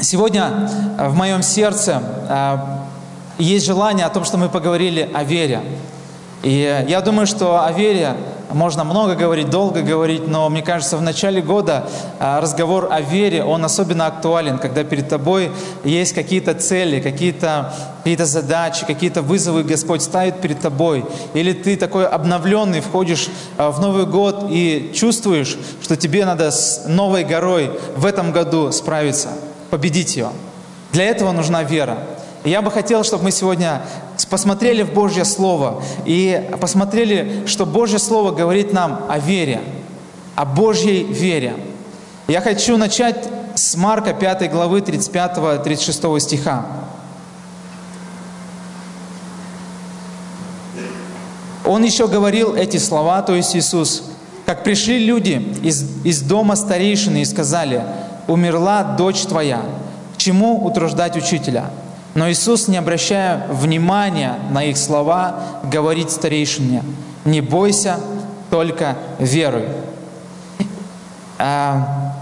Сегодня э, в моем сердце э, есть желание о том, что мы поговорили о вере. И я думаю, что о вере можно много говорить, долго говорить, но мне кажется, в начале года э, разговор о вере, он особенно актуален, когда перед тобой есть какие-то цели, какие-то какие задачи, какие-то вызовы Господь ставит перед тобой. Или ты такой обновленный входишь в Новый год и чувствуешь, что тебе надо с новой горой в этом году справиться победить ее. Для этого нужна вера. Я бы хотел, чтобы мы сегодня посмотрели в Божье Слово и посмотрели, что Божье Слово говорит нам о вере, о Божьей вере. Я хочу начать с Марка 5 главы 35-36 стиха. Он еще говорил эти слова, то есть Иисус, как пришли люди из, из дома старейшины и сказали, умерла дочь твоя. Чему утруждать учителя? Но Иисус, не обращая внимания на их слова, говорит старейшине, не бойся, только веруй. А,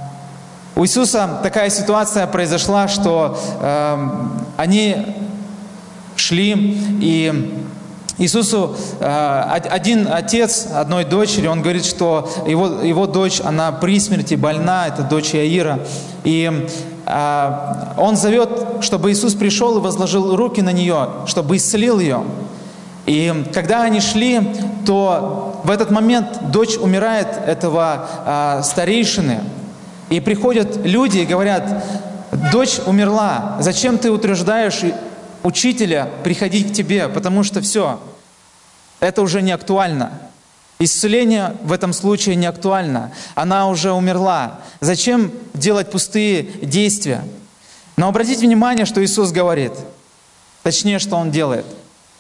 у Иисуса такая ситуация произошла, что э, они шли и Иисусу э, один отец одной дочери, он говорит, что его, его дочь, она при смерти больна, это дочь Иаира. И он зовет, чтобы Иисус пришел и возложил руки на нее, чтобы исцелил ее. И когда они шли, то в этот момент дочь умирает этого э, старейшины. И приходят люди и говорят, дочь умерла, зачем ты утверждаешь учителя приходить к тебе, потому что все, это уже не актуально. Исцеление в этом случае не актуально. Она уже умерла. Зачем делать пустые действия? Но обратите внимание, что Иисус говорит. Точнее, что Он делает.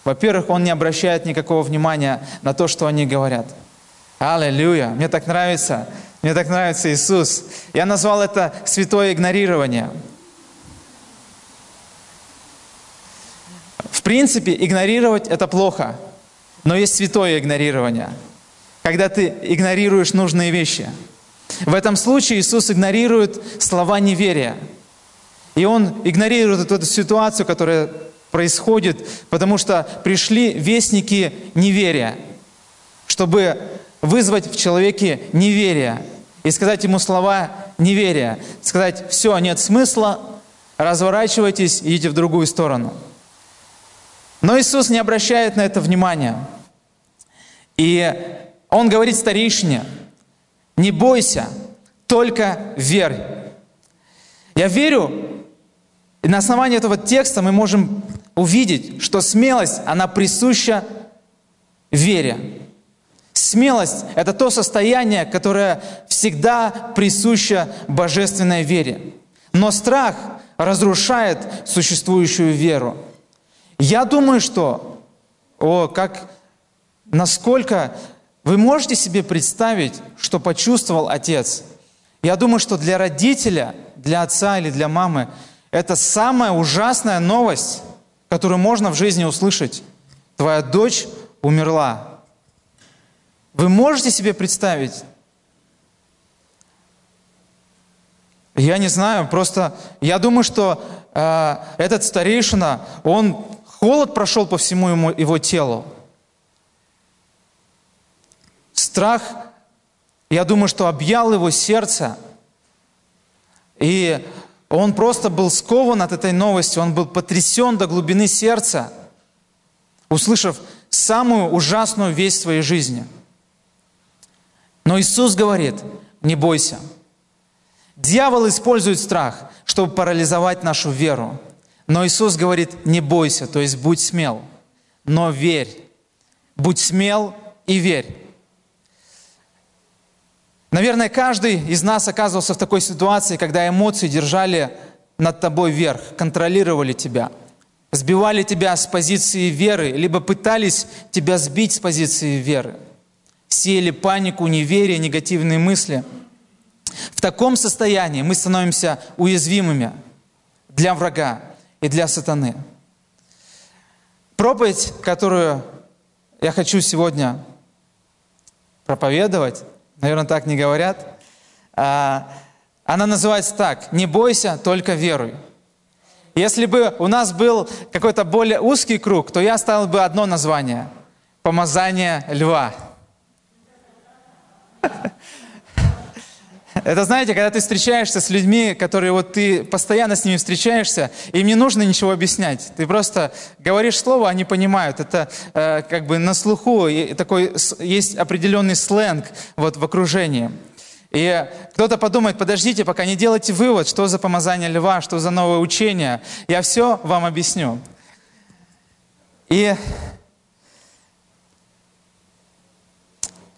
Во-первых, Он не обращает никакого внимания на то, что они говорят. Аллилуйя! Мне так нравится. Мне так нравится Иисус. Я назвал это святое игнорирование. В принципе, игнорировать это плохо. Но есть святое игнорирование, когда ты игнорируешь нужные вещи. В этом случае Иисус игнорирует слова неверия. И Он игнорирует эту ситуацию, которая происходит, потому что пришли вестники неверия, чтобы вызвать в человеке неверие и сказать ему слова неверия, сказать, все, нет смысла, разворачивайтесь, идите в другую сторону. Но Иисус не обращает на это внимания. И Он говорит старейшине, не бойся, только верь. Я верю, и на основании этого текста мы можем увидеть, что смелость, она присуща вере. Смелость – это то состояние, которое всегда присуще божественной вере. Но страх разрушает существующую веру. Я думаю, что, о, как, насколько вы можете себе представить, что почувствовал отец? Я думаю, что для родителя, для отца или для мамы, это самая ужасная новость, которую можно в жизни услышать. Твоя дочь умерла. Вы можете себе представить? Я не знаю, просто я думаю, что э, этот старейшина, он Холод прошел по всему ему, его телу. Страх, я думаю, что объял его сердце. И он просто был скован от этой новости, он был потрясен до глубины сердца, услышав самую ужасную весть своей жизни. Но Иисус говорит, не бойся. Дьявол использует страх, чтобы парализовать нашу веру. Но Иисус говорит, не бойся, то есть будь смел, но верь. Будь смел и верь. Наверное, каждый из нас оказывался в такой ситуации, когда эмоции держали над тобой верх, контролировали тебя, сбивали тебя с позиции веры, либо пытались тебя сбить с позиции веры, сеяли панику, неверие, негативные мысли. В таком состоянии мы становимся уязвимыми для врага и для сатаны. Проповедь, которую я хочу сегодня проповедовать, наверное, так не говорят, а, она называется так «Не бойся, только веруй». Если бы у нас был какой-то более узкий круг, то я оставил бы одно название – «Помазание льва». Это, знаете, когда ты встречаешься с людьми, которые вот ты постоянно с ними встречаешься, им не нужно ничего объяснять. Ты просто говоришь слово, они понимают. Это э, как бы на слуху, и такой есть определенный сленг вот в окружении. И кто-то подумает, подождите, пока не делайте вывод, что за помазание льва, что за новое учение. Я все вам объясню. И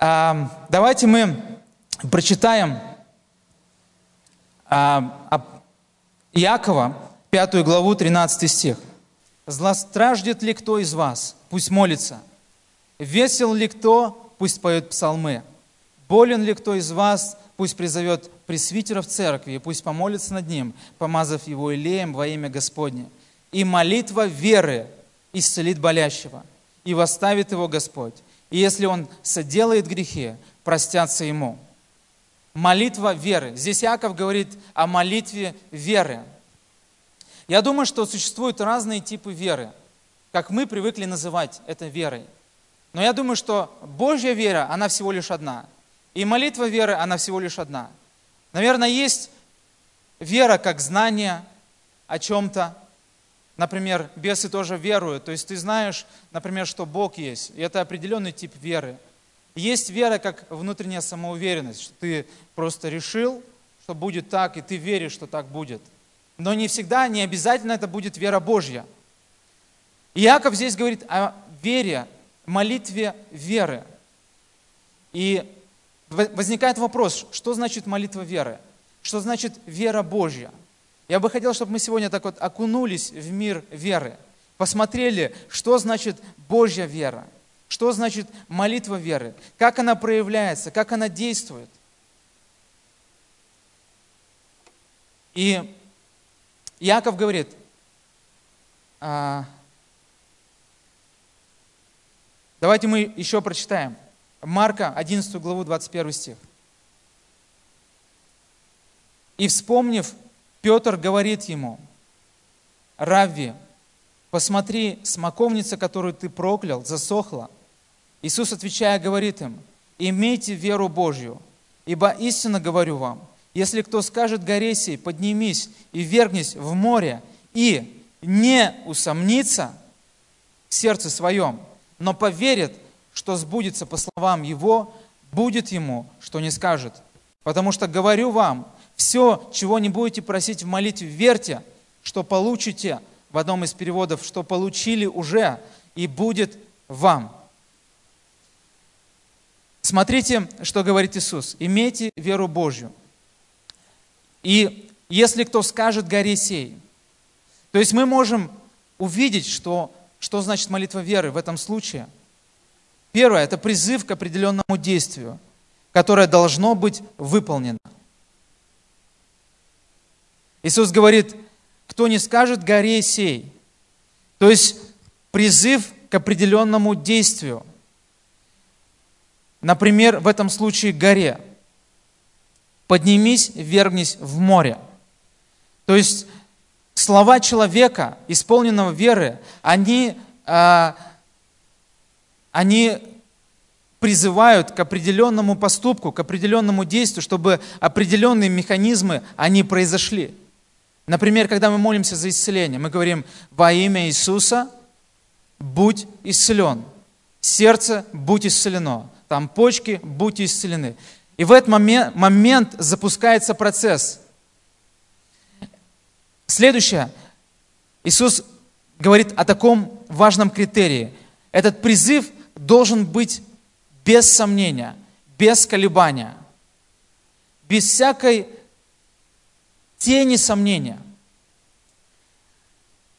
э, давайте мы прочитаем Иакова, 5 главу, 13 стих. «Злостраждет ли кто из вас? Пусть молится. Весел ли кто? Пусть поет псалмы. Болен ли кто из вас? Пусть призовет пресвитера в церкви, и пусть помолится над ним, помазав его илеем во имя Господне. И молитва веры исцелит болящего, и восставит его Господь. И если он соделает грехи, простятся ему». Молитва веры. Здесь Яков говорит о молитве веры. Я думаю, что существуют разные типы веры, как мы привыкли называть это верой. Но я думаю, что Божья вера, она всего лишь одна. И молитва веры, она всего лишь одна. Наверное, есть вера как знание о чем-то. Например, бесы тоже веруют. То есть ты знаешь, например, что Бог есть. И это определенный тип веры. Есть вера как внутренняя самоуверенность, что ты просто решил, что будет так, и ты веришь, что так будет. Но не всегда, не обязательно это будет вера Божья. Иаков здесь говорит о вере, молитве веры. И возникает вопрос, что значит молитва веры? Что значит вера Божья? Я бы хотел, чтобы мы сегодня так вот окунулись в мир веры, посмотрели, что значит Божья вера – что значит молитва веры? Как она проявляется? Как она действует? И Яков говорит, а, давайте мы еще прочитаем. Марка, 11 главу, 21 стих. И вспомнив, Петр говорит ему, Равви, посмотри, смоковница, которую ты проклял, засохла – Иисус, отвечая, говорит им, имейте веру Божью, ибо истинно говорю вам, если кто скажет горе поднимись и вергнись в море, и не усомнится в сердце своем, но поверит, что сбудется по словам его, будет ему, что не скажет. Потому что говорю вам, все, чего не будете просить в молитве, верьте, что получите, в одном из переводов, что получили уже, и будет вам. Смотрите, что говорит Иисус. Имейте веру Божью. И если кто скажет горе сей, то есть мы можем увидеть, что, что значит молитва веры в этом случае. Первое – это призыв к определенному действию, которое должно быть выполнено. Иисус говорит, кто не скажет горе сей, то есть призыв к определенному действию – Например, в этом случае горе. Поднимись, вергнись в море. То есть слова человека, исполненного веры, они, а, они призывают к определенному поступку, к определенному действию, чтобы определенные механизмы, они произошли. Например, когда мы молимся за исцеление, мы говорим «Во имя Иисуса будь исцелен». Сердце будь исцелено там почки, будьте исцелены. И в этот момент, момент запускается процесс. Следующее. Иисус говорит о таком важном критерии. Этот призыв должен быть без сомнения, без колебания, без всякой тени сомнения.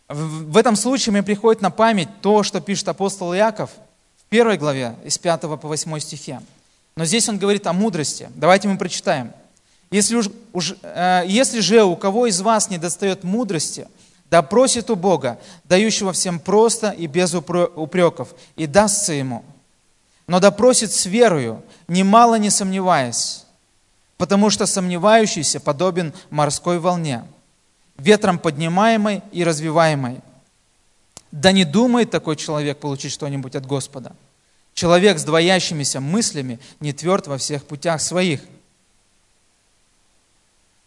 В этом случае мне приходит на память то, что пишет апостол Иаков – первой главе, из 5 по 8 стихе. Но здесь он говорит о мудрости. Давайте мы прочитаем. Если, уж, уж, э, если же у кого из вас не достает мудрости, да просит у Бога, дающего всем просто и без упреков, и дастся ему. Но да просит с верою, немало не сомневаясь, потому что сомневающийся подобен морской волне, ветром поднимаемой и развиваемой. Да не думает такой человек получить что-нибудь от Господа. Человек с двоящимися мыслями не тверд во всех путях своих.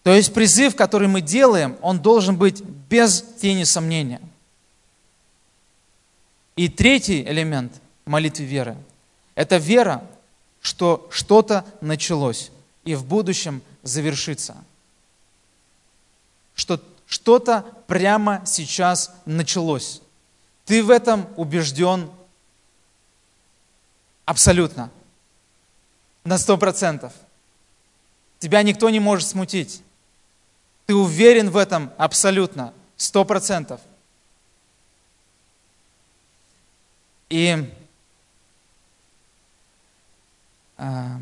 То есть призыв, который мы делаем, он должен быть без тени сомнения. И третий элемент молитвы веры – это вера, что что-то началось и в будущем завершится. Что что-то прямо сейчас началось. Ты в этом убежден абсолютно, на сто процентов. Тебя никто не может смутить. Ты уверен в этом абсолютно, сто процентов. И а,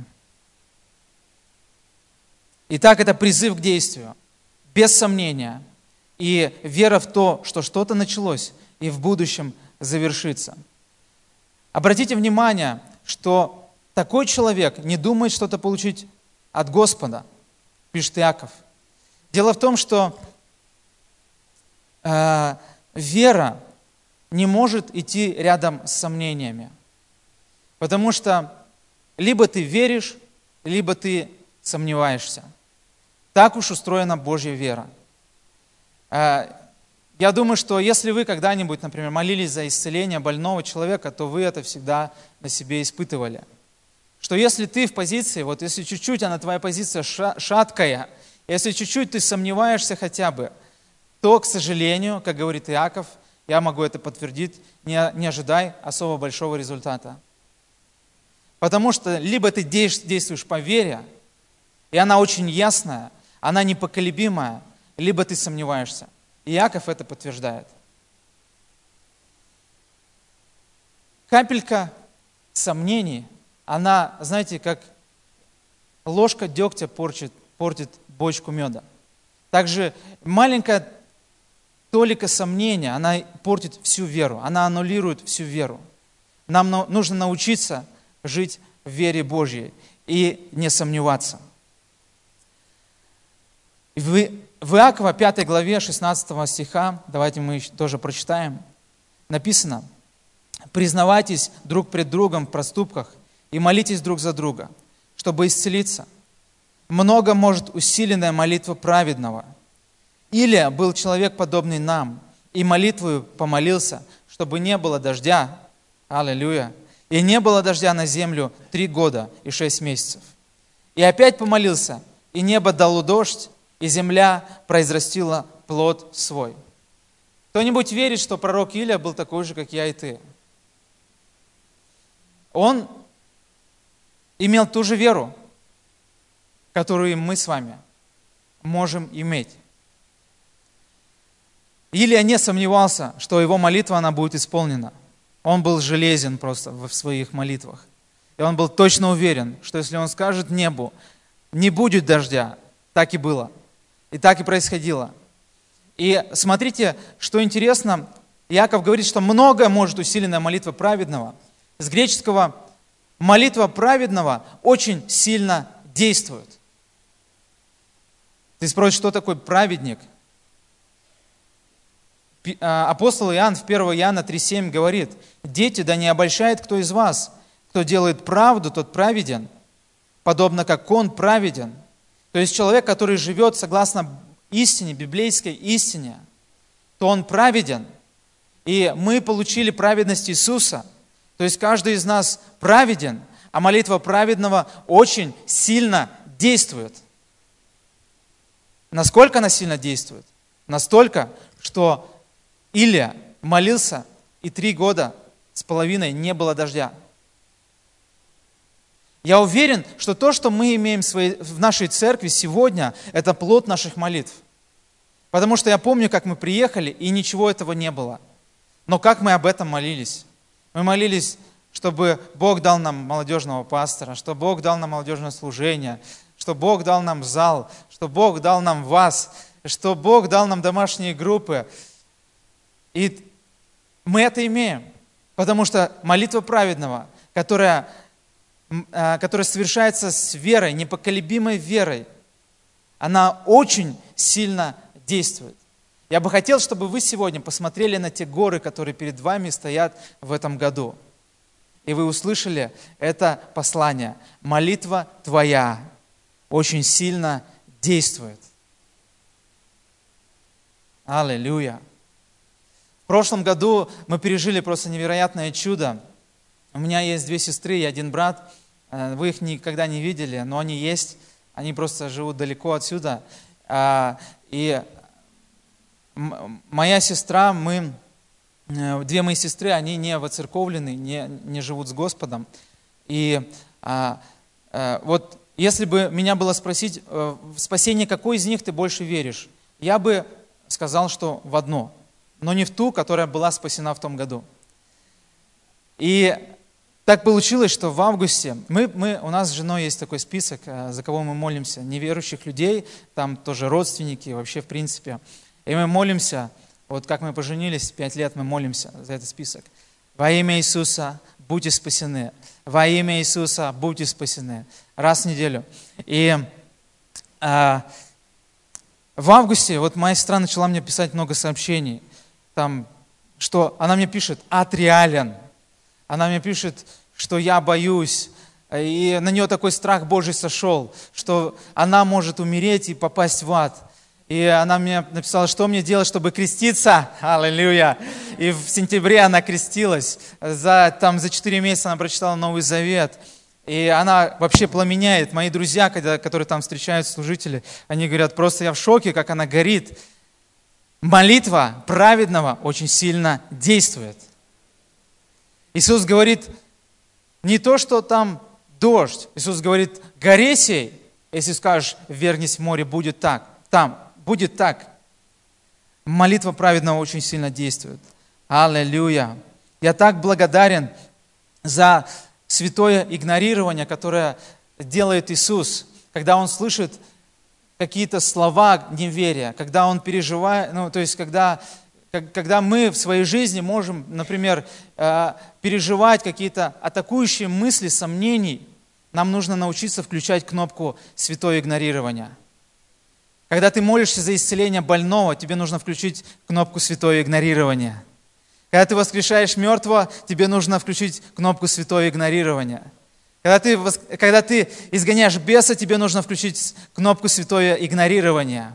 Итак, это призыв к действию, без сомнения, и вера в то, что что-то началось и в будущем завершится. Обратите внимание, что такой человек не думает что-то получить от Господа, пишет Иаков – Дело в том, что э, вера не может идти рядом с сомнениями. Потому что либо ты веришь, либо ты сомневаешься. Так уж устроена Божья вера. Э, я думаю, что если вы когда-нибудь, например, молились за исцеление больного человека, то вы это всегда на себе испытывали. Что если ты в позиции, вот если чуть-чуть она твоя позиция шаткая – если чуть-чуть ты сомневаешься хотя бы, то, к сожалению, как говорит Иаков, я могу это подтвердить, не, не ожидай особо большого результата. Потому что либо ты действуешь по вере, и она очень ясная, она непоколебимая, либо ты сомневаешься. И Иаков это подтверждает. Капелька сомнений, она, знаете, как ложка дегтя портит, портит бочку меда. Также маленькая толика сомнения, она портит всю веру, она аннулирует всю веру. Нам нужно научиться жить в вере Божьей и не сомневаться. В, в Иакова 5 главе 16 стиха, давайте мы тоже прочитаем, написано, «Признавайтесь друг пред другом в проступках и молитесь друг за друга, чтобы исцелиться много может усиленная молитва праведного. Или был человек, подобный нам, и молитвою помолился, чтобы не было дождя. Аллилуйя. И не было дождя на землю три года и шесть месяцев. И опять помолился, и небо дало дождь, и земля произрастила плод свой. Кто-нибудь верит, что пророк Илия был такой же, как я и ты? Он имел ту же веру, которую мы с вами можем иметь. Илия не сомневался, что его молитва, она будет исполнена. Он был железен просто в своих молитвах. И он был точно уверен, что если он скажет небу, не будет дождя, так и было. И так и происходило. И смотрите, что интересно, Яков говорит, что многое может усиленная молитва праведного. С греческого молитва праведного очень сильно действует. Ты спросишь, что такое праведник? А, апостол Иоанн в 1 Иоанна 3,7 говорит, «Дети, да не обольщает кто из вас, кто делает правду, тот праведен, подобно как он праведен». То есть человек, который живет согласно истине, библейской истине, то он праведен. И мы получили праведность Иисуса. То есть каждый из нас праведен, а молитва праведного очень сильно действует. Насколько она сильно действует? Настолько, что Илия молился, и три года с половиной не было дождя. Я уверен, что то, что мы имеем в нашей церкви сегодня, это плод наших молитв. Потому что я помню, как мы приехали, и ничего этого не было. Но как мы об этом молились? Мы молились, чтобы Бог дал нам молодежного пастора, чтобы Бог дал нам молодежное служение, что Бог дал нам зал, что Бог дал нам вас, что Бог дал нам домашние группы. И мы это имеем, потому что молитва праведного, которая, которая совершается с верой, непоколебимой верой, она очень сильно действует. Я бы хотел, чтобы вы сегодня посмотрели на те горы, которые перед вами стоят в этом году. И вы услышали это послание. Молитва твоя очень сильно действует. Аллилуйя. В прошлом году мы пережили просто невероятное чудо. У меня есть две сестры и один брат. Э, вы их никогда не видели, но они есть. Они просто живут далеко отсюда. А, и моя сестра, мы, э, две мои сестры, они не воцерковлены, не, не живут с Господом. И а, а, вот если бы меня было спросить, в спасение какой из них ты больше веришь, я бы сказал, что в одно, но не в ту, которая была спасена в том году. И так получилось, что в августе мы, мы, у нас с женой есть такой список, э, за кого мы молимся, неверующих людей, там тоже родственники, вообще в принципе. И мы молимся, вот как мы поженились, пять лет мы молимся за этот список. Во имя Иисуса будьте спасены. Во имя Иисуса будьте спасены. Раз в неделю. И а, в августе вот моя сестра начала мне писать много сообщений. Там, что она мне пишет, ад реален. Она мне пишет, что я боюсь, и на нее такой страх Божий сошел, что она может умереть и попасть в ад. И она мне написала, что мне делать, чтобы креститься. Аллилуйя. И в сентябре она крестилась. За, там, за 4 месяца она прочитала Новый Завет. И она вообще пламеняет. Мои друзья, когда, которые там встречают служители, они говорят, просто я в шоке, как она горит. Молитва праведного очень сильно действует. Иисус говорит не то, что там дождь. Иисус говорит, горе сей, если скажешь, вернись в море, будет так. Там, будет так. Молитва праведного очень сильно действует. Аллилуйя. Я так благодарен за святое игнорирование, которое делает Иисус, когда Он слышит какие-то слова неверия, когда Он переживает, ну, то есть, когда когда мы в своей жизни можем, например, э, переживать какие-то атакующие мысли, сомнений, нам нужно научиться включать кнопку святое игнорирование. Когда ты молишься за исцеление больного, тебе нужно включить кнопку святое игнорирование. Когда ты воскрешаешь мертвого, тебе нужно включить кнопку святое игнорирование. Когда ты, когда ты изгоняешь беса, тебе нужно включить кнопку святое игнорирование.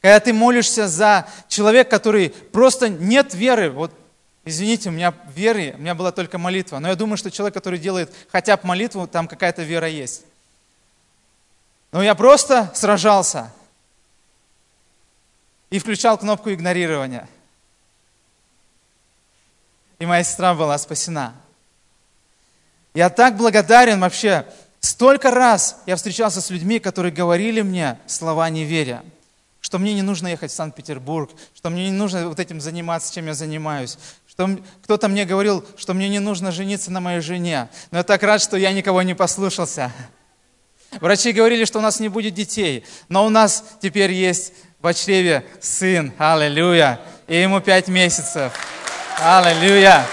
Когда ты молишься за человека, который просто нет веры, вот извините, у меня веры, у меня была только молитва, но я думаю, что человек, который делает хотя бы молитву, там какая-то вера есть. Но я просто сражался и включал кнопку игнорирования. И моя сестра была спасена. Я так благодарен вообще. Столько раз я встречался с людьми, которые говорили мне слова неверия что мне не нужно ехать в Санкт-Петербург, что мне не нужно вот этим заниматься, чем я занимаюсь, что кто-то мне говорил, что мне не нужно жениться на моей жене. Но я так рад, что я никого не послушался. Врачи говорили, что у нас не будет детей, но у нас теперь есть в чреве сын, аллилуйя, и ему пять месяцев. Аллилуйя.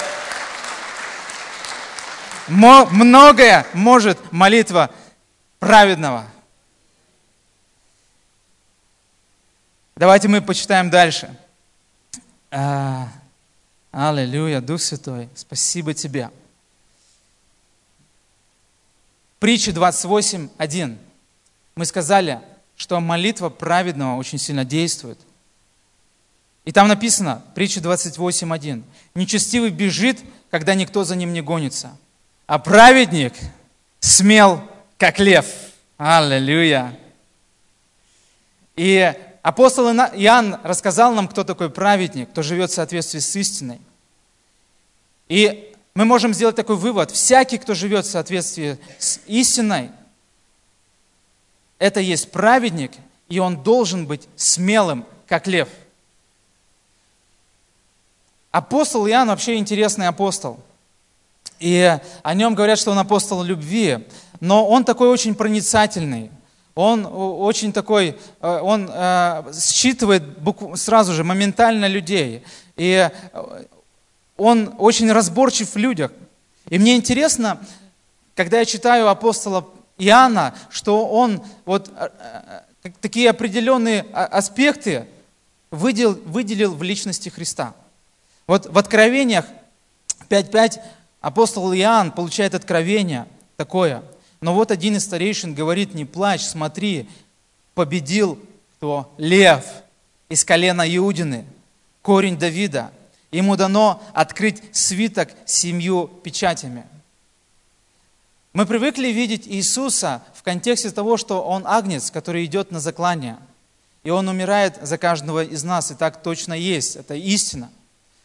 Многое может молитва праведного. Давайте мы почитаем дальше. Аллилуйя, Дух Святой, спасибо Тебе. Притча 28.1. Мы сказали, что молитва праведного очень сильно действует. И там написано, притча 28.1. Нечестивый бежит, когда никто за ним не гонится, а праведник смел, как лев. Аллилуйя. И апостол Иоанн рассказал нам, кто такой праведник, кто живет в соответствии с истиной. И мы можем сделать такой вывод. Всякий, кто живет в соответствии с истиной, это есть праведник, и он должен быть смелым, как лев. Апостол Иоанн вообще интересный апостол. И о нем говорят, что он апостол любви. Но он такой очень проницательный. Он очень такой, э, он э, считывает сразу же, моментально людей. И э, он очень разборчив в людях. И мне интересно, когда я читаю апостола Иоанна, что он вот такие определенные а, аспекты выделил, выделил в личности Христа. Вот в Откровениях 5.5 апостол Иоанн получает откровение такое. Но вот один из старейшин говорит, не плачь, смотри, победил кто? Лев из колена Иудины, корень Давида. Ему дано открыть свиток семью печатями. Мы привыкли видеть Иисуса в контексте того, что Он агнец, который идет на заклание. И Он умирает за каждого из нас, и так точно есть, это истина.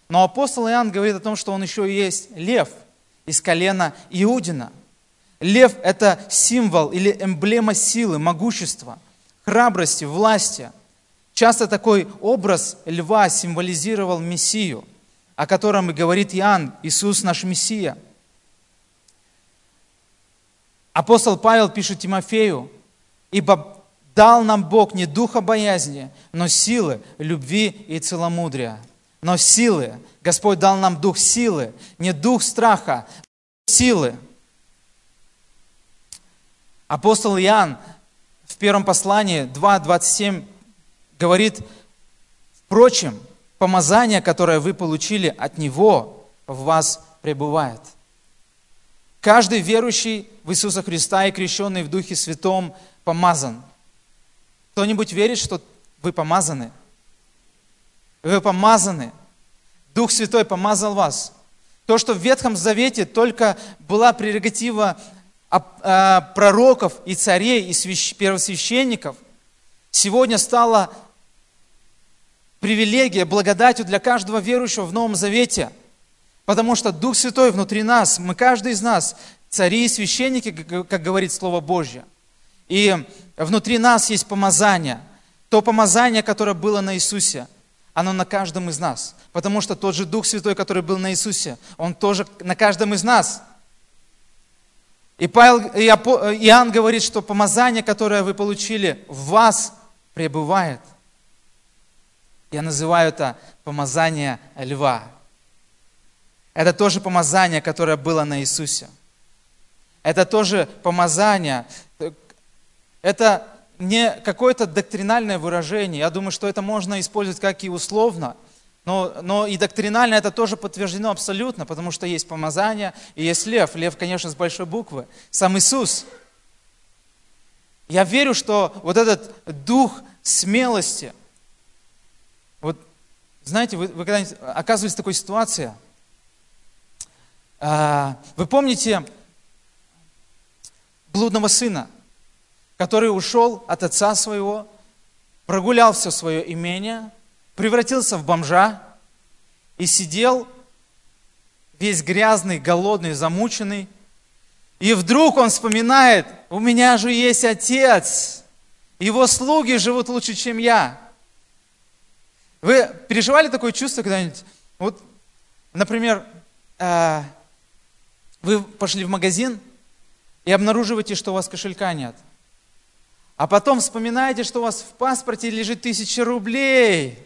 Но апостол Иоанн говорит о том, что Он еще есть лев из колена Иудина. Лев – это символ или эмблема силы, могущества, храбрости, власти. Часто такой образ льва символизировал Мессию, о котором и говорит Иоанн, Иисус наш Мессия – Апостол Павел пишет Тимофею, «Ибо дал нам Бог не духа боязни, но силы, любви и целомудрия». Но силы, Господь дал нам дух силы, не дух страха, силы. Апостол Иоанн в первом послании 2.27 говорит, «Впрочем, помазание, которое вы получили от Него, в вас пребывает». Каждый верующий в Иисуса Христа и крещенный в Духе Святом помазан. Кто-нибудь верит, что вы помазаны? Вы помазаны. Дух Святой помазал вас. То, что в Ветхом Завете только была прерогатива пророков и царей, и первосвященников, сегодня стала привилегия, благодатью для каждого верующего в Новом Завете – Потому что Дух Святой внутри нас, мы каждый из нас, цари и священники, как говорит Слово Божье. И внутри нас есть помазание. То помазание, которое было на Иисусе, оно на каждом из нас. Потому что тот же Дух Святой, который был на Иисусе, он тоже на каждом из нас. И Павел, и Иоанн говорит, что помазание, которое вы получили, в вас пребывает. Я называю это помазание льва. Это тоже помазание, которое было на Иисусе. Это тоже помазание. Это не какое-то доктринальное выражение. Я думаю, что это можно использовать как и условно, но, но и доктринально это тоже подтверждено абсолютно, потому что есть помазание и есть лев. Лев, конечно, с большой буквы. Сам Иисус. Я верю, что вот этот дух смелости, вот знаете, вы, вы когда-нибудь оказывались в такой ситуации – а, вы помните блудного сына, который ушел от отца своего, прогулял все свое имение, превратился в бомжа и сидел весь грязный, голодный, замученный. И вдруг он вспоминает, у меня же есть отец, его слуги живут лучше, чем я. Вы переживали такое чувство когда-нибудь? Вот, например, а, вы пошли в магазин и обнаруживаете, что у вас кошелька нет. А потом вспоминаете, что у вас в паспорте лежит тысяча рублей.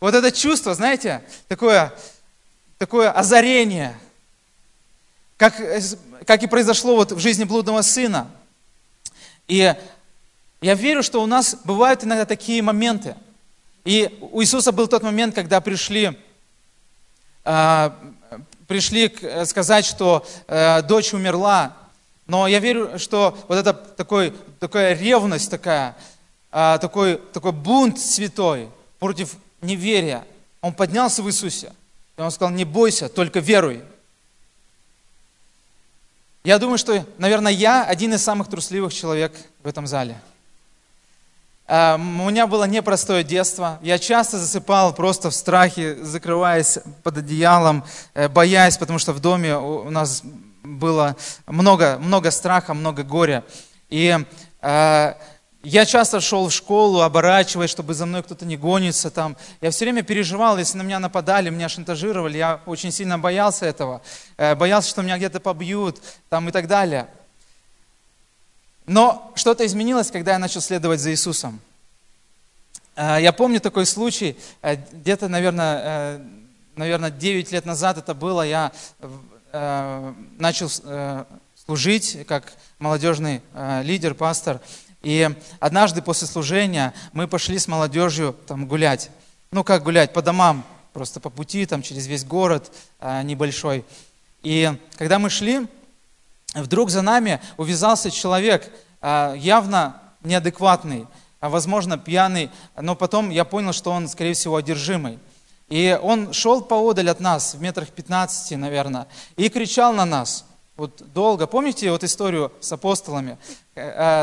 Вот это чувство, знаете, такое, такое озарение, как, как и произошло вот в жизни блудного сына. И я верю, что у нас бывают иногда такие моменты. И у Иисуса был тот момент, когда пришли а, пришли сказать, что э, дочь умерла, но я верю, что вот это такой, такая ревность такая, э, такой, такой бунт святой против неверия, он поднялся в Иисусе. И он сказал, не бойся, только веруй. Я думаю, что, наверное, я один из самых трусливых человек в этом зале – а, у меня было непростое детство. Я часто засыпал просто в страхе, закрываясь под одеялом, э, боясь, потому что в доме у нас было много, много страха, много горя. И э, я часто шел в школу, оборачиваясь, чтобы за мной кто-то не гонится там. Я все время переживал, если на меня нападали, меня шантажировали. Я очень сильно боялся этого. Э, боялся, что меня где-то побьют там и так далее. Но что-то изменилось, когда я начал следовать за Иисусом. Э, я помню такой случай, э, где-то, наверное, наверное, 9 лет назад это было, я начал служить как молодежный лидер, пастор. И однажды после служения мы пошли с молодежью там гулять. Ну, как гулять, по домам, просто по пути, там через весь город небольшой. И когда мы шли, вдруг за нами увязался человек, явно неадекватный, а возможно пьяный, но потом я понял, что он, скорее всего, одержимый. И он шел поодаль от нас, в метрах 15, наверное, и кричал на нас. Вот долго. Помните вот историю с апостолами,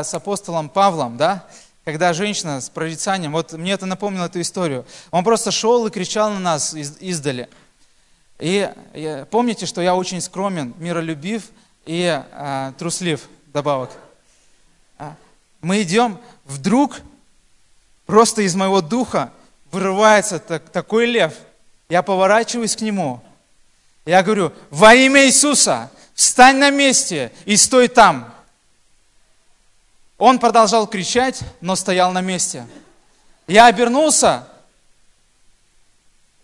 с апостолом Павлом, да? Когда женщина с прорицанием, вот мне это напомнило эту историю. Он просто шел и кричал на нас из, издали. И, и помните, что я очень скромен, миролюбив и э, труслив добавок. А, мы идем, вдруг просто из моего духа вырывается так, такой лев. Я поворачиваюсь к нему. Я говорю, во имя Иисуса, встань на месте и стой там. Он продолжал кричать, но стоял на месте. Я обернулся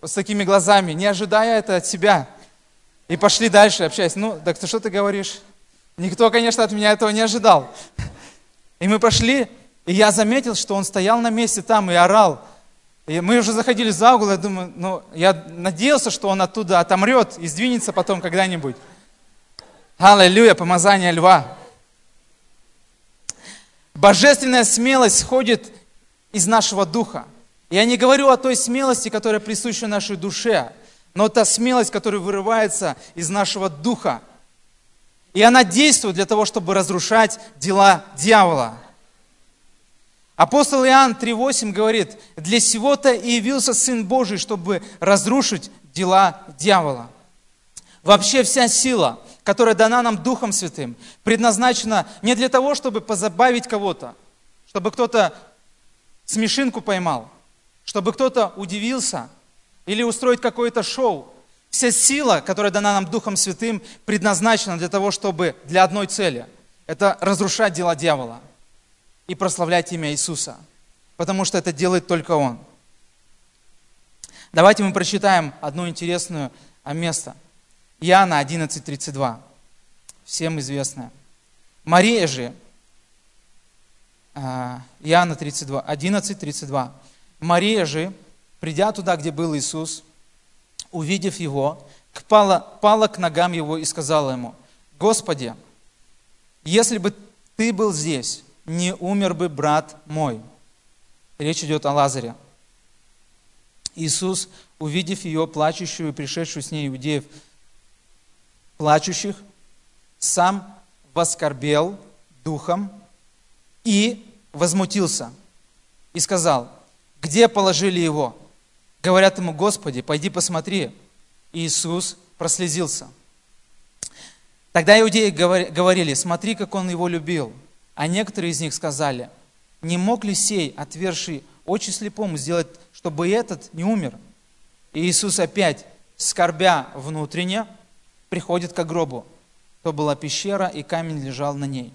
с такими глазами, не ожидая это от себя. И пошли дальше, общаясь. Ну, так ты что ты говоришь? Никто, конечно, от меня этого не ожидал. И мы пошли, и я заметил, что он стоял на месте там и орал. И мы уже заходили за угол, я думаю, ну, я надеялся, что он оттуда отомрет и сдвинется потом когда-нибудь. Аллилуйя, помазание льва. Божественная смелость сходит из нашего духа. Я не говорю о той смелости, которая присуща нашей душе, но та смелость, которая вырывается из нашего духа. И она действует для того, чтобы разрушать дела дьявола. Апостол Иоанн 3.8 говорит, для сего-то и явился Сын Божий, чтобы разрушить дела дьявола. Вообще вся сила, которая дана нам Духом Святым, предназначена не для того, чтобы позабавить кого-то, чтобы кто-то смешинку поймал, чтобы кто-то удивился или устроить какое-то шоу. Вся сила, которая дана нам Духом Святым, предназначена для того, чтобы для одной цели – это разрушать дела дьявола – и прославлять имя Иисуса, потому что это делает только Он. Давайте мы прочитаем одно интересное место. Иоанна 11.32, всем известное. Мария же, а, Иоанна 32, 11.32. Мария же, придя туда, где был Иисус, увидев Его, пала, пала к ногам Его и сказала Ему, «Господи, если бы Ты был здесь, не умер бы брат мой. Речь идет о Лазаре. Иисус, увидев ее плачущую и пришедшую с ней иудеев, плачущих, сам воскорбел духом и возмутился. И сказал, где положили его? Говорят ему, Господи, пойди посмотри. Иисус прослезился. Тогда иудеи говорили, смотри, как он его любил. А некоторые из них сказали, не мог ли сей, отверший очи слепому, сделать, чтобы и этот не умер? И Иисус опять, скорбя внутренне, приходит к гробу. То была пещера, и камень лежал на ней.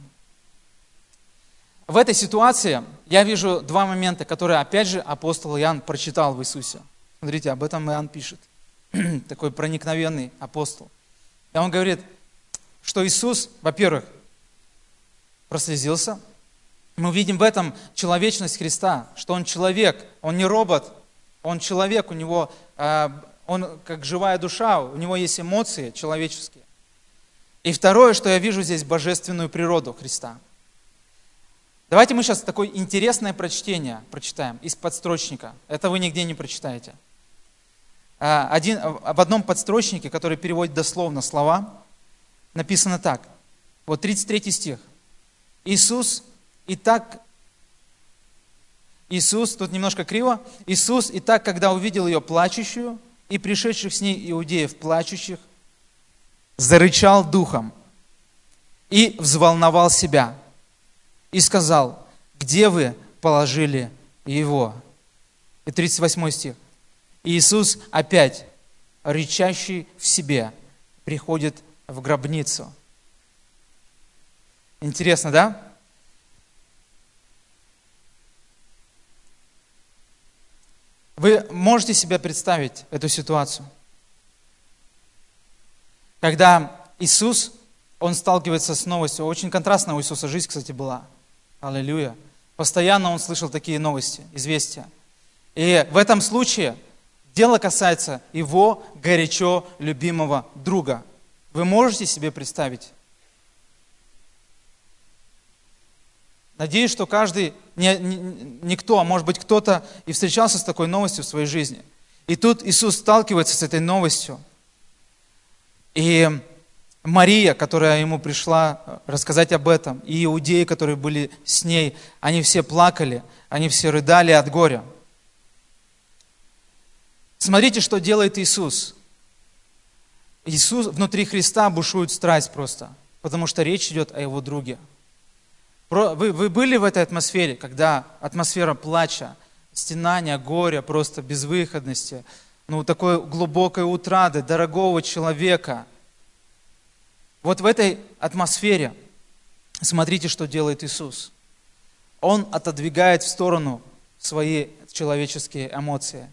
В этой ситуации я вижу два момента, которые, опять же, апостол Иоанн прочитал в Иисусе. Смотрите, об этом Иоанн пишет. Такой проникновенный апостол. И он говорит, что Иисус, во-первых, прослезился. Мы видим в этом человечность Христа, что Он человек, Он не робот, Он человек, у Него, э, Он как живая душа, у Него есть эмоции человеческие. И второе, что я вижу здесь, божественную природу Христа. Давайте мы сейчас такое интересное прочтение прочитаем из подстрочника. Это вы нигде не прочитаете. Э, один, в одном подстрочнике, который переводит дословно слова, написано так. Вот 33 стих. Иисус и так, Иисус, тут немножко криво, Иисус и так, когда увидел ее плачущую и пришедших с ней иудеев плачущих, зарычал духом и взволновал себя и сказал, где вы положили его? И 38 стих. Иисус опять, рычащий в себе, приходит в гробницу – Интересно, да? Вы можете себе представить эту ситуацию? Когда Иисус, Он сталкивается с новостью. Очень контрастная у Иисуса жизнь, кстати, была. Аллилуйя. Постоянно Он слышал такие новости, известия. И в этом случае дело касается Его горячо любимого друга. Вы можете себе представить? Надеюсь, что каждый, не, не, никто, а может быть кто-то и встречался с такой новостью в своей жизни. И тут Иисус сталкивается с этой новостью. И Мария, которая ему пришла рассказать об этом, и иудеи, которые были с ней, они все плакали, они все рыдали от горя. Смотрите, что делает Иисус. Иисус внутри Христа бушует страсть просто, потому что речь идет о его друге – вы, вы были в этой атмосфере, когда атмосфера плача, стенания, горя, просто безвыходности, ну, такой глубокой утраты дорогого человека. Вот в этой атмосфере смотрите, что делает Иисус. Он отодвигает в сторону свои человеческие эмоции.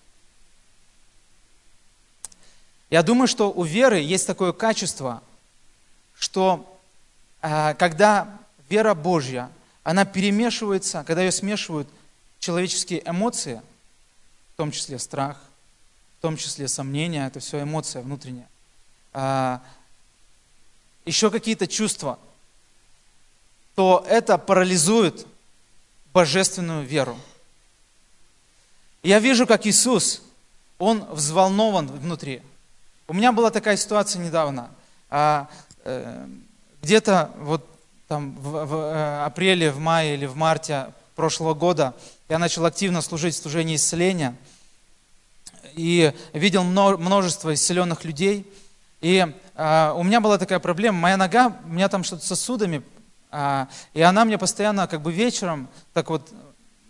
Я думаю, что у веры есть такое качество, что э, когда вера Божья, она перемешивается, когда ее смешивают человеческие эмоции, в том числе страх, в том числе сомнения, это все эмоция внутренняя. А, еще какие-то чувства, то это парализует божественную веру. Я вижу, как Иисус, Он взволнован внутри. У меня была такая ситуация недавно. А, э, где-то вот там, в, в э, апреле, в мае или в марте прошлого года я начал активно служить в служении исцеления и видел множество исцеленных людей. И э, у меня была такая проблема, моя нога, у меня там что-то с сосудами, э, и она мне постоянно как бы вечером так вот,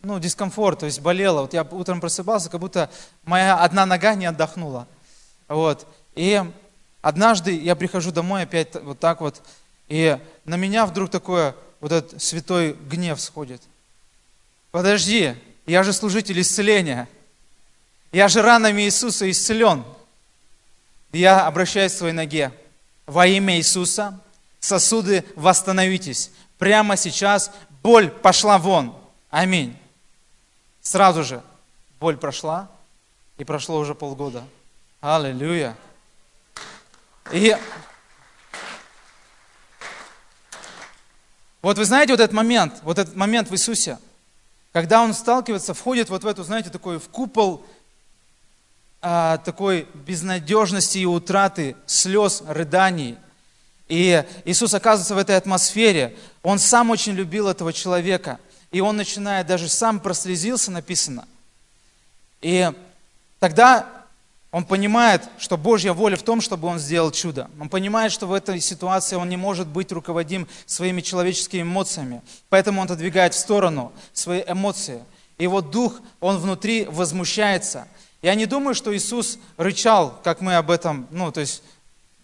ну, дискомфорт, то есть болела. Вот я утром просыпался, как будто моя одна нога не отдохнула. Вот. И однажды я прихожу домой опять вот так вот, и на меня вдруг такое, вот этот святой гнев сходит. Подожди, я же служитель исцеления. Я же ранами Иисуса исцелен. Я обращаюсь к своей ноге. Во имя Иисуса сосуды восстановитесь. Прямо сейчас боль пошла вон. Аминь. Сразу же боль прошла, и прошло уже полгода. Аллилуйя. И Вот вы знаете вот этот момент, вот этот момент в Иисусе, когда Он сталкивается, входит вот в эту, знаете, такой в купол а, такой безнадежности и утраты, слез, рыданий. И Иисус оказывается в этой атмосфере. Он сам очень любил этого человека. И он начинает, даже сам прослезился, написано. И тогда он понимает, что Божья воля в том, чтобы он сделал чудо. Он понимает, что в этой ситуации он не может быть руководим своими человеческими эмоциями. Поэтому он отодвигает в сторону свои эмоции. Его дух, он внутри возмущается. Я не думаю, что Иисус рычал, как мы об этом, ну, то есть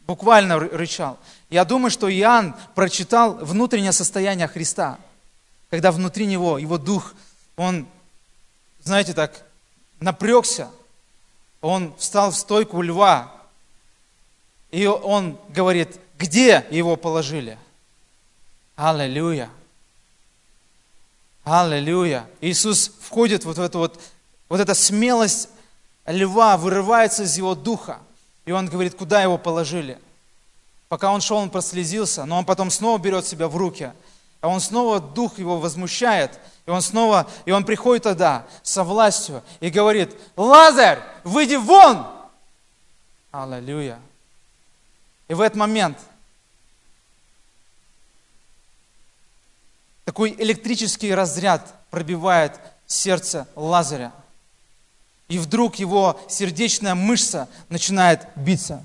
буквально рычал. Я думаю, что Иоанн прочитал внутреннее состояние Христа, когда внутри него, его дух, он, знаете, так напрягся, он встал в стойку льва, и он говорит, где его положили? Аллилуйя. Аллилуйя. Иисус входит вот в эту вот, вот эта смелость льва вырывается из его духа. И он говорит, куда его положили? Пока он шел, он прослезился, но он потом снова берет себя в руки. А он снова, дух его возмущает – и он снова, и он приходит тогда со властью и говорит, Лазарь, выйди вон! Аллилуйя. И в этот момент такой электрический разряд пробивает сердце Лазаря. И вдруг его сердечная мышца начинает биться.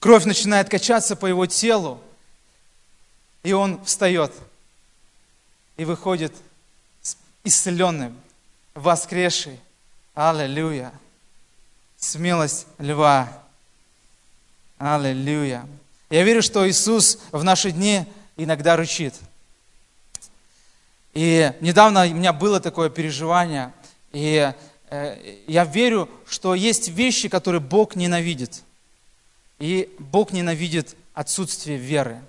Кровь начинает качаться по его телу. И он встает и выходит исцеленным, воскресший. Аллилуйя. Смелость льва. Аллилуйя. Я верю, что Иисус в наши дни иногда рычит. И недавно у меня было такое переживание, и э, я верю, что есть вещи, которые Бог ненавидит. И Бог ненавидит отсутствие веры.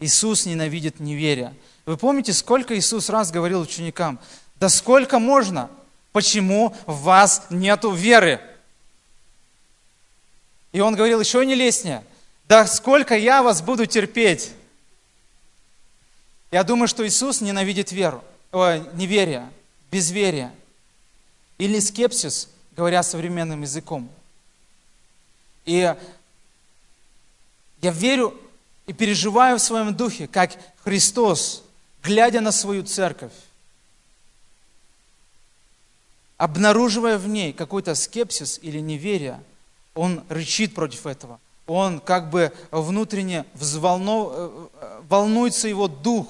Иисус ненавидит неверие. Вы помните, сколько Иисус раз говорил ученикам, да сколько можно? Почему в вас нету веры? И он говорил еще не лестнее, да сколько я вас буду терпеть? Я думаю, что Иисус ненавидит веру, о, неверие, безверие или скепсис, говоря современным языком. И я верю и переживаю в своем духе, как Христос, глядя на свою церковь, обнаруживая в ней какой-то скепсис или неверие, он рычит против этого – он как бы внутренне взволнов... Э, э, волнуется его дух,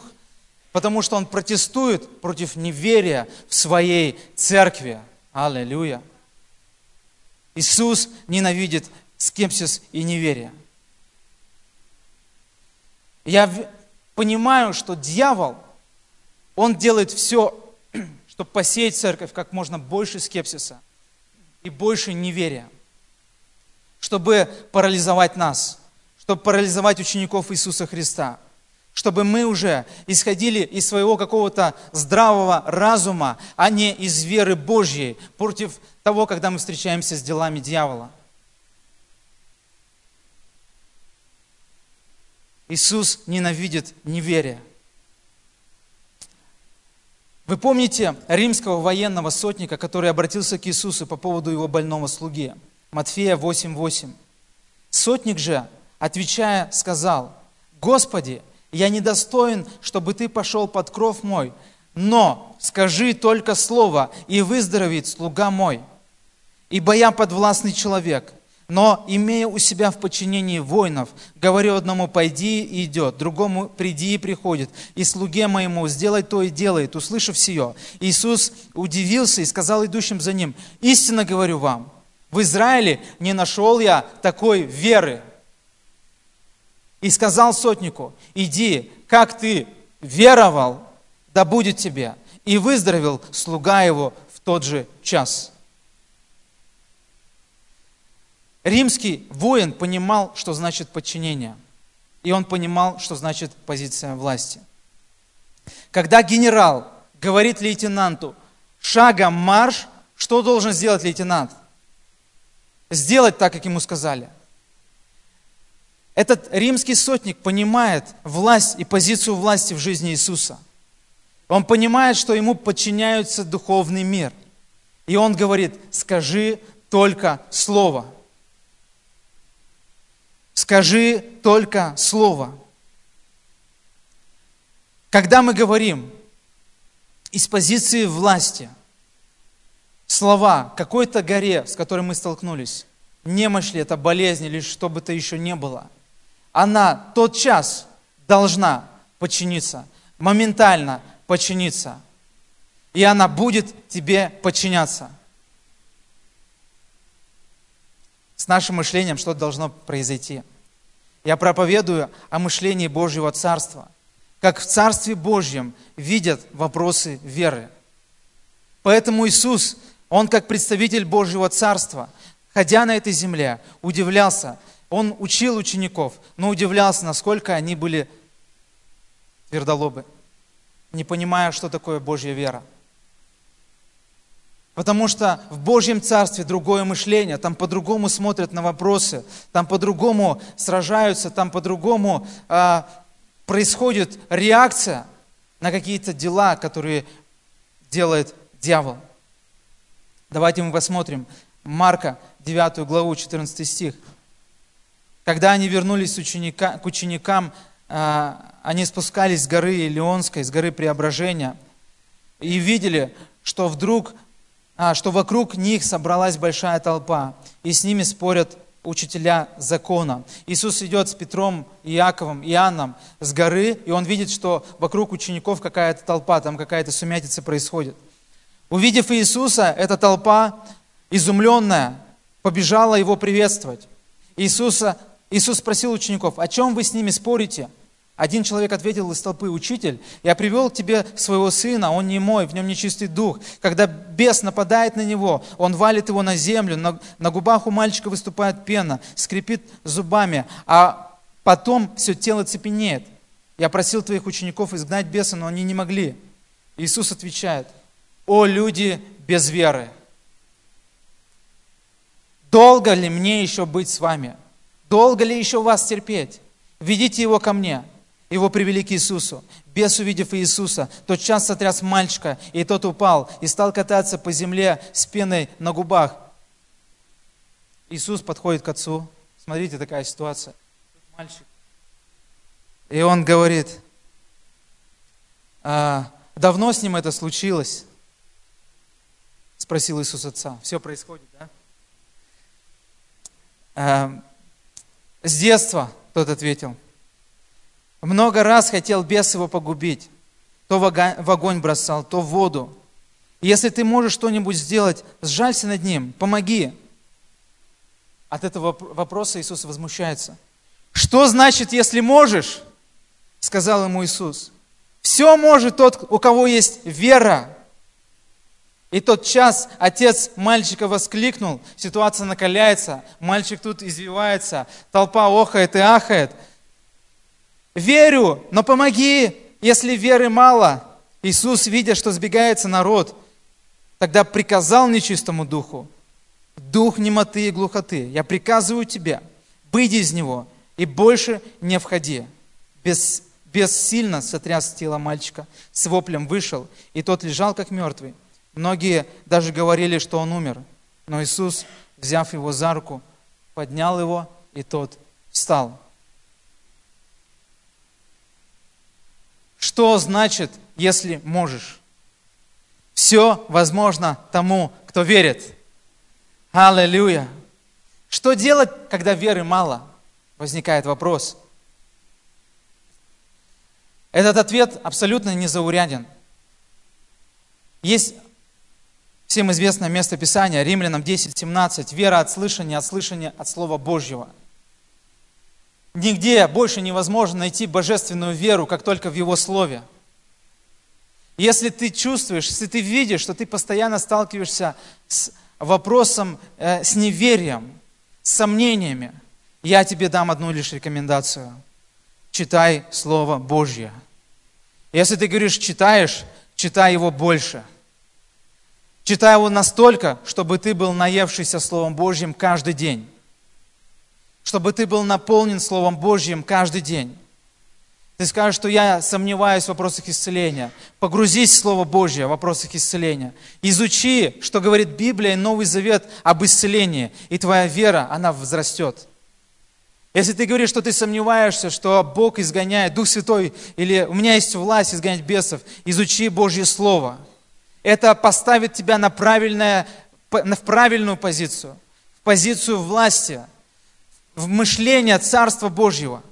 потому что он протестует против неверия в своей церкви. Аллилуйя. Иисус ненавидит скепсис и неверие. Я понимаю, что дьявол, он делает все, чтобы посеять церковь как можно больше скепсиса и больше неверия чтобы парализовать нас, чтобы парализовать учеников Иисуса Христа, чтобы мы уже исходили из своего какого-то здравого разума, а не из веры Божьей против того, когда мы встречаемся с делами дьявола. Иисус ненавидит неверие. Вы помните римского военного сотника, который обратился к Иисусу по поводу его больного слуги – Матфея 8:8. Сотник же, отвечая, сказал, «Господи, я недостоин, чтобы Ты пошел под кров мой, но скажи только слово, и выздоровеет слуга мой. Ибо я подвластный человек, но, имея у себя в подчинении воинов, говорю одному, пойди и идет, другому, приди и приходит, и слуге моему, сделай то и делает, услышав сие. Иисус удивился и сказал идущим за ним, истинно говорю вам, в Израиле не нашел я такой веры. И сказал сотнику, иди, как ты веровал, да будет тебе. И выздоровел слуга его в тот же час. Римский воин понимал, что значит подчинение. И он понимал, что значит позиция власти. Когда генерал говорит лейтенанту, шагом марш, что должен сделать лейтенант? сделать так, как ему сказали. Этот римский сотник понимает власть и позицию власти в жизни Иисуса. Он понимает, что ему подчиняется духовный мир. И он говорит, скажи только слово. Скажи только слово. Когда мы говорим из позиции власти – слова какой-то горе, с которой мы столкнулись, немощь ли это, болезнь или что бы то еще не было, она тот час должна подчиниться, моментально подчиниться. И она будет тебе подчиняться. С нашим мышлением что должно произойти? Я проповедую о мышлении Божьего Царства. Как в Царстве Божьем видят вопросы веры. Поэтому Иисус он, как представитель Божьего Царства, ходя на этой земле, удивлялся. Он учил учеников, но удивлялся, насколько они были твердолобы, не понимая, что такое Божья вера. Потому что в Божьем Царстве другое мышление, там по-другому смотрят на вопросы, там по-другому сражаются, там по-другому а, происходит реакция на какие-то дела, которые делает дьявол. Давайте мы посмотрим Марка, 9 главу, 14 стих. Когда они вернулись ученика, к ученикам, а, они спускались с горы Илионской, с горы Преображения, и видели, что вдруг, что вокруг них собралась большая толпа, и с ними спорят учителя закона. Иисус идет с Петром, Иаковом, Иоанном с горы, и он видит, что вокруг учеников какая-то толпа, там какая-то сумятица происходит – Увидев Иисуса, эта толпа, изумленная, побежала его приветствовать. Иисуса, Иисус спросил учеников, о чем вы с ними спорите? Один человек ответил из толпы, «Учитель, я привел к тебе своего сына, он не мой, в нем нечистый дух. Когда бес нападает на него, он валит его на землю, на, на губах у мальчика выступает пена, скрипит зубами, а потом все тело цепенеет. Я просил твоих учеников изгнать беса, но они не могли». Иисус отвечает, «О люди без веры! Долго ли мне еще быть с вами? Долго ли еще вас терпеть? Ведите его ко мне». Его привели к Иисусу. Бес, увидев Иисуса, тот час сотряс мальчика, и тот упал, и стал кататься по земле с пеной на губах. Иисус подходит к отцу. Смотрите, такая ситуация. Мальчик. И он говорит, а, давно с ним это случилось? Спросил Иисус отца. Все происходит, да? А, с детства, тот ответил. Много раз хотел бес его погубить. То в огонь бросал, то в воду. если ты можешь что-нибудь сделать, сжалься над ним, помоги. От этого вопроса Иисус возмущается. Что значит, если можешь? Сказал ему Иисус. Все может тот, у кого есть вера. И тот час отец мальчика воскликнул, ситуация накаляется, мальчик тут извивается, толпа охает и ахает – верю, но помоги, если веры мало. Иисус, видя, что сбегается народ, тогда приказал нечистому духу, дух немоты и глухоты, я приказываю тебе, выйди из него и больше не входи. Без, бессильно сотряс тело мальчика, с воплем вышел, и тот лежал как мертвый. Многие даже говорили, что он умер, но Иисус, взяв его за руку, поднял его, и тот встал. Что значит, если можешь? Все возможно тому, кто верит. Аллилуйя. Что делать, когда веры мало? Возникает вопрос. Этот ответ абсолютно незауряден. Есть всем известное место Писания, Римлянам 10, 17. Вера от слышания, от слышания от Слова Божьего – Нигде больше невозможно найти божественную веру, как только в Его Слове. Если ты чувствуешь, если ты видишь, что ты постоянно сталкиваешься с вопросом, э, с неверием, с сомнениями, я тебе дам одну лишь рекомендацию. Читай Слово Божье. Если ты говоришь, читаешь, читай его больше. Читай его настолько, чтобы ты был наевшийся Словом Божьим каждый день чтобы ты был наполнен Словом Божьим каждый день. Ты скажешь, что я сомневаюсь в вопросах исцеления. Погрузись в Слово Божье в вопросах исцеления. Изучи, что говорит Библия и Новый Завет об исцелении, и твоя вера, она возрастет. Если ты говоришь, что ты сомневаешься, что Бог изгоняет, Дух Святой, или у меня есть власть изгонять бесов, изучи Божье Слово. Это поставит тебя на, правильное, на правильную позицию, в позицию власти – в мышление Царства Божьего.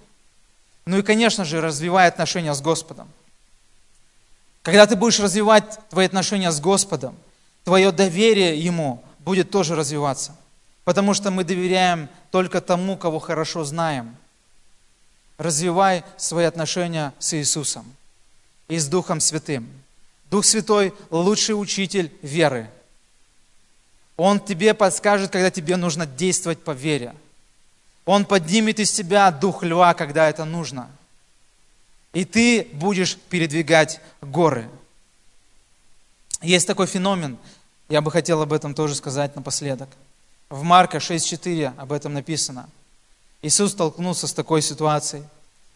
Ну и, конечно же, развивай отношения с Господом. Когда ты будешь развивать твои отношения с Господом, твое доверие Ему будет тоже развиваться. Потому что мы доверяем только тому, кого хорошо знаем. Развивай свои отношения с Иисусом и с Духом Святым. Дух Святой – лучший учитель веры. Он тебе подскажет, когда тебе нужно действовать по вере – он поднимет из тебя дух льва, когда это нужно. И ты будешь передвигать горы. Есть такой феномен, я бы хотел об этом тоже сказать напоследок. В Марка 6.4 об этом написано. Иисус столкнулся с такой ситуацией.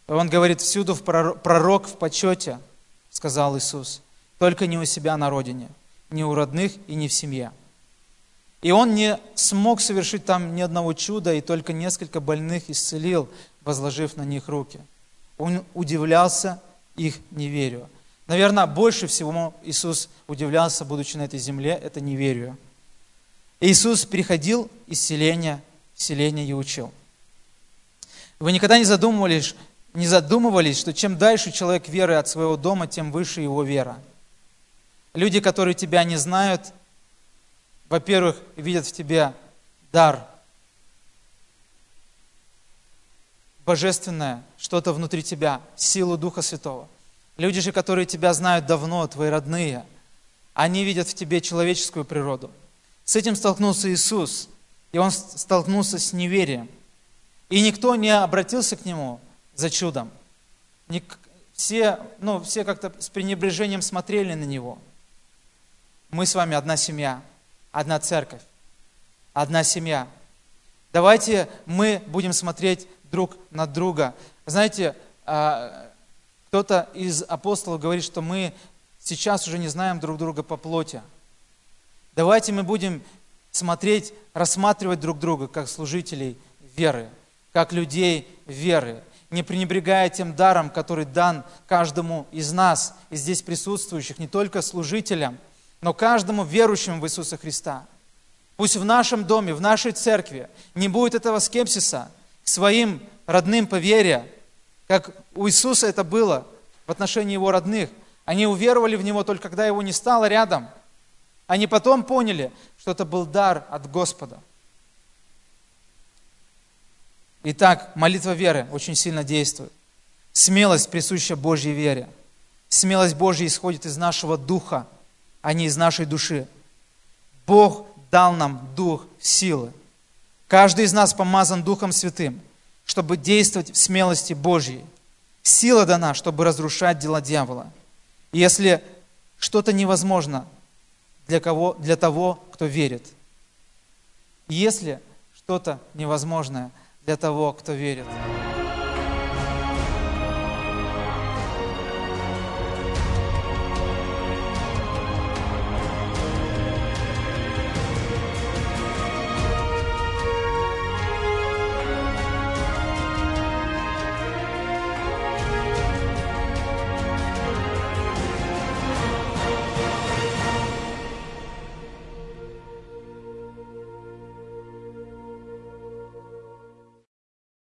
Он говорит, всюду пророк в почете, сказал Иисус, только не у себя на родине, не у родных и не в семье. И он не смог совершить там ни одного чуда, и только несколько больных исцелил, возложив на них руки. Он удивлялся их неверию. Наверное, больше всего Иисус удивлялся, будучи на этой земле, это неверию. Иисус приходил из селения в и учил. Вы никогда не задумывались, не задумывались, что чем дальше человек веры от своего дома, тем выше его вера. Люди, которые тебя не знают, во-первых, видят в тебе дар божественное, что-то внутри тебя, силу Духа Святого. Люди же, которые тебя знают давно, твои родные, они видят в тебе человеческую природу. С этим столкнулся Иисус, и Он столкнулся с неверием. И никто не обратился к Нему за чудом. Все, ну, все как-то с пренебрежением смотрели на Него. Мы с вами одна семья, одна церковь, одна семья. Давайте мы будем смотреть друг на друга. Знаете, а, кто-то из апостолов говорит, что мы сейчас уже не знаем друг друга по плоти. Давайте мы будем смотреть, рассматривать друг друга как служителей веры, как людей веры, не пренебрегая тем даром, который дан каждому из нас, и здесь присутствующих, не только служителям, но каждому верующему в Иисуса Христа. Пусть в нашем доме, в нашей церкви не будет этого скепсиса к своим родным по вере, как у Иисуса это было в отношении его родных. Они уверовали в Него только когда Его не стало рядом. Они потом поняли, что это был дар от Господа. Итак, молитва веры очень сильно действует. Смелость присуща Божьей вере. Смелость Божья исходит из нашего духа, а не из нашей души. Бог дал нам дух силы. Каждый из нас помазан Духом Святым – чтобы действовать в смелости Божьей. Сила дана, чтобы разрушать дела дьявола. И если что-то невозможно для, кого, для того, кто верит, если что-то невозможное для того, кто верит,